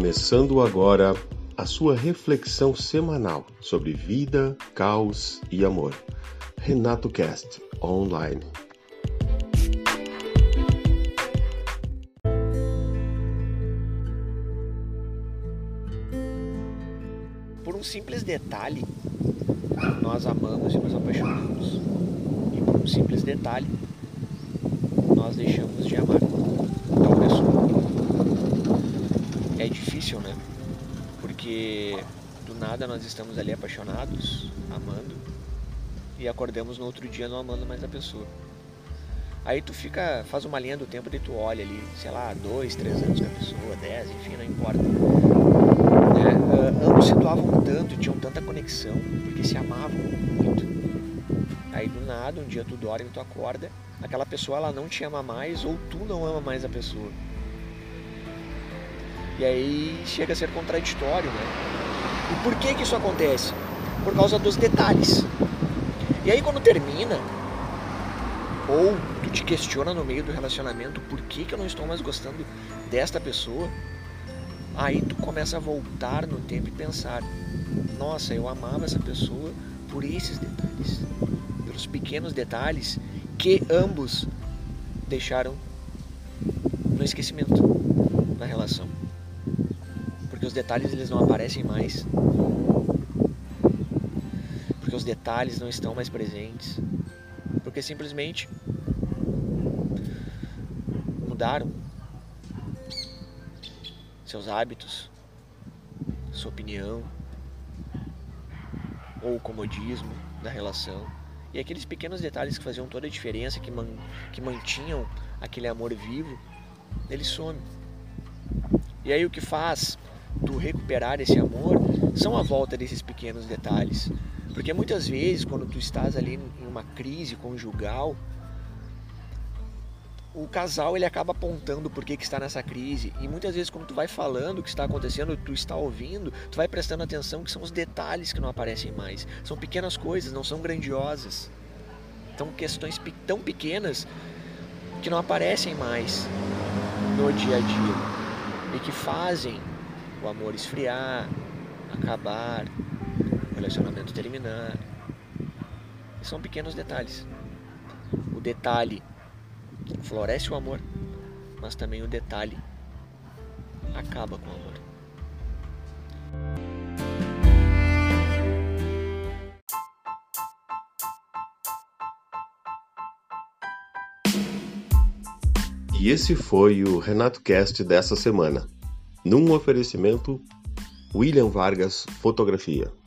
Começando agora a sua reflexão semanal sobre vida, caos e amor. Renato Cast Online. Por um simples detalhe, nós amamos e nos apaixonamos. E por um simples detalhe, nós deixamos de amar tal pessoa. É difícil, né? Porque do nada nós estamos ali apaixonados, amando, e acordamos no outro dia não amando mais a pessoa. Aí tu fica, faz uma linha do tempo e tu olha ali, sei lá, dois, três anos com a pessoa, dez, enfim, não importa. Né? Uh, ambos se doavam tanto, tinham tanta conexão, porque se amavam muito. Aí do nada, um dia tu dorme, tu acorda, aquela pessoa ela não te ama mais ou tu não ama mais a pessoa. E aí chega a ser contraditório, né? E por que que isso acontece? Por causa dos detalhes. E aí quando termina, ou tu te questiona no meio do relacionamento por que, que eu não estou mais gostando desta pessoa, aí tu começa a voltar no tempo e pensar, nossa, eu amava essa pessoa por esses detalhes, pelos pequenos detalhes que ambos deixaram no esquecimento na relação. Porque os detalhes eles não aparecem mais. Porque os detalhes não estão mais presentes. Porque simplesmente mudaram seus hábitos, sua opinião ou o comodismo da relação. E aqueles pequenos detalhes que faziam toda a diferença, que, man, que mantinham aquele amor vivo, ele some. E aí o que faz tu recuperar esse amor são a volta desses pequenos detalhes. Porque muitas vezes, quando tu estás ali em uma crise conjugal, o casal ele acaba apontando por que, que está nessa crise e muitas vezes quando tu vai falando o que está acontecendo, tu está ouvindo, tu vai prestando atenção que são os detalhes que não aparecem mais. São pequenas coisas, não são grandiosas. São questões tão pequenas que não aparecem mais no dia a dia e que fazem o amor esfriar, acabar, o relacionamento terminar. São pequenos detalhes. O detalhe floresce o amor, mas também o detalhe acaba com o amor. E esse foi o Renato Cast dessa semana, num oferecimento William Vargas Fotografia.